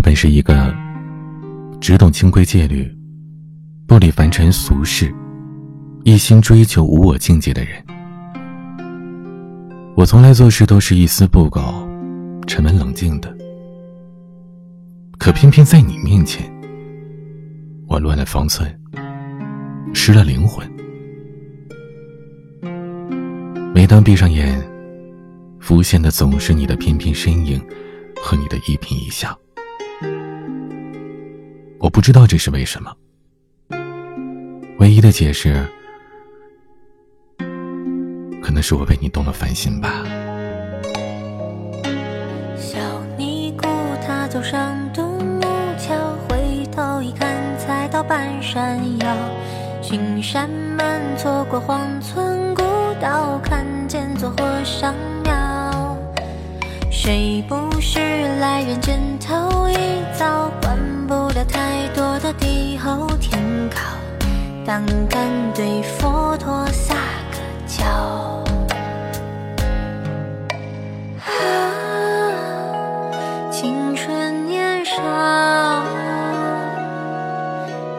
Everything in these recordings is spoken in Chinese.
我本是一个只懂清规戒律、不理凡尘俗事、一心追求无我境界的人。我从来做事都是一丝不苟、沉稳冷静的，可偏偏在你面前，我乱了方寸，失了灵魂。每当闭上眼，浮现的总是你的翩翩身影和你的一颦一笑。不知道这是为什么。唯一的解释，可能是我被你动了凡心吧。小尼姑她走上独木桥，回头一看，才到半山腰。巡山门错过荒村古道，看见座和尚庙。谁不是来人间头一遭？不了太多的地厚天高，胆敢对佛陀撒个娇。啊，青春年少，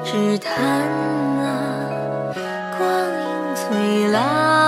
只叹啊，光阴催老。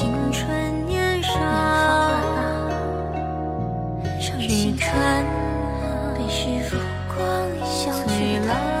青春年少只因她被驯光校园旁